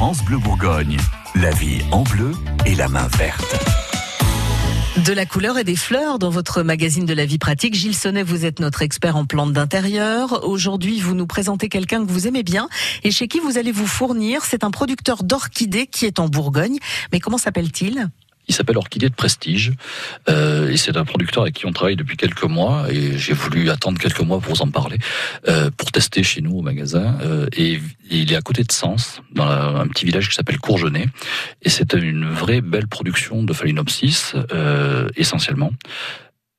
France Bleu Bourgogne. La vie en bleu et la main verte. De la couleur et des fleurs dans votre magazine de la vie pratique. Gilles Sonnet, vous êtes notre expert en plantes d'intérieur. Aujourd'hui, vous nous présentez quelqu'un que vous aimez bien et chez qui vous allez vous fournir. C'est un producteur d'orchidées qui est en Bourgogne. Mais comment s'appelle-t-il? Il s'appelle Orchidée de Prestige. Euh, et c'est un producteur avec qui on travaille depuis quelques mois. Et j'ai voulu attendre quelques mois pour vous en parler, euh, pour tester chez nous au magasin. Euh, et, il est à côté de Sens, dans un petit village qui s'appelle Courgenay. Et c'est une vraie belle production de Phalaenopsis euh, essentiellement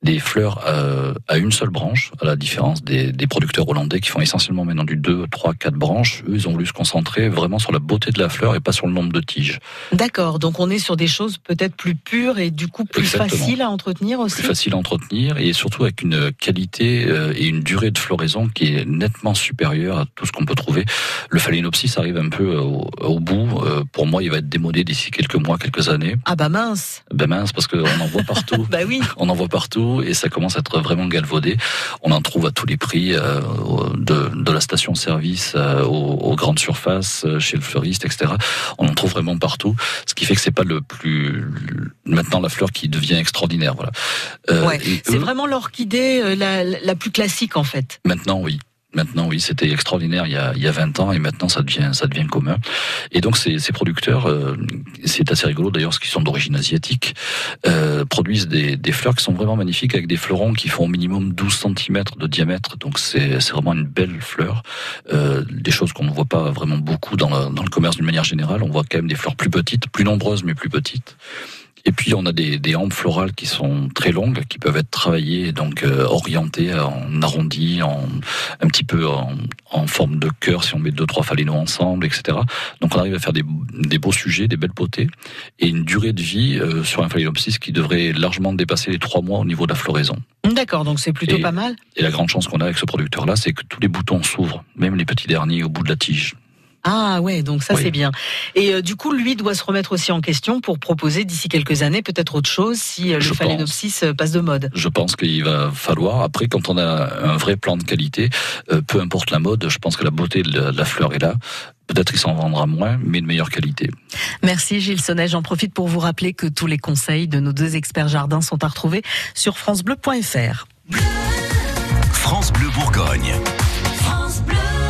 des fleurs euh, à une seule branche, à la différence des, des, producteurs hollandais qui font essentiellement maintenant du 2, 3, 4 branches. Eux, ils ont voulu se concentrer vraiment sur la beauté de la fleur et pas sur le nombre de tiges. D'accord, donc on est sur des choses peut-être plus pures et du coup plus faciles à entretenir aussi Plus faciles à entretenir et surtout avec une qualité euh, et une durée de floraison qui est nettement supérieure à tout ce qu'on peut trouver. Le phalaenopsis arrive un peu au, au bout. Euh, pour moi, il va être démodé d'ici quelques mois, quelques années. Ah bah mince Ben mince, parce qu'on en voit partout. bah oui On en voit partout et ça commence à être vraiment galvaudé. On en trouve à tous les prix, euh, de, de, la station-service euh, aux, grandes surfaces, euh, chez le fleuriste, etc. On en trouve vraiment partout, ce qui fait que c'est pas le plus maintenant la fleur qui devient extraordinaire. Voilà. Ouais, c'est vraiment l'orchidée la, la plus classique en fait. Maintenant, oui. Maintenant, oui, c'était extraordinaire il y, a, il y a 20 ans et maintenant ça devient, ça devient commun. Et donc ces, ces producteurs, euh, c'est assez rigolo d'ailleurs, qui sont d'origine asiatique, euh, produisent des, des, fleurs qui sont vraiment magnifiques avec des fleurons qui font au minimum 12 cm de diamètre. Donc c'est vraiment une belle fleur. Euh, des choses qu'on ne voit pas vraiment beaucoup dans, dans le commerce d'une manière générale. On voit quand même des fleurs plus petites, plus nombreuses mais plus petites. Et puis on a des, des hampes florales qui sont très longues, qui peuvent être travaillées, donc euh, orientées en arrondi, en un petit peu en, en, forme de cœur si on met deux trois phalénos ensemble, etc. Donc on arrive à faire des, des beaux sujets, des belles potées, et une durée de vie euh, sur un phalaenopsis qui devrait largement dépasser les trois mois au niveau de la floraison. D'accord, donc c'est plutôt pas mal. Et la grande chance qu'on a avec ce producteur-là, c'est que tous les boutons s'ouvrent, même les petits derniers au bout de la tige. Ah ouais, donc ça c'est bien. Et euh, du coup, lui doit se remettre aussi en question pour proposer d'ici quelques années peut-être autre chose si euh, le phalaenopsis euh, passe de mode. Je pense qu'il va falloir. Après, quand on a un vrai plan de qualité, peu importe la mode, je pense que la beauté de la, fleur est là. Peut-être qu'il s'en vendra moins, mais de meilleure qualité. Merci Gilles Sonnet. J'en profite pour vous rappeler que tous les conseils de nos deux experts jardins sont à retrouver sur francebleu.fr. France Bleu Bourgogne. France Bleu.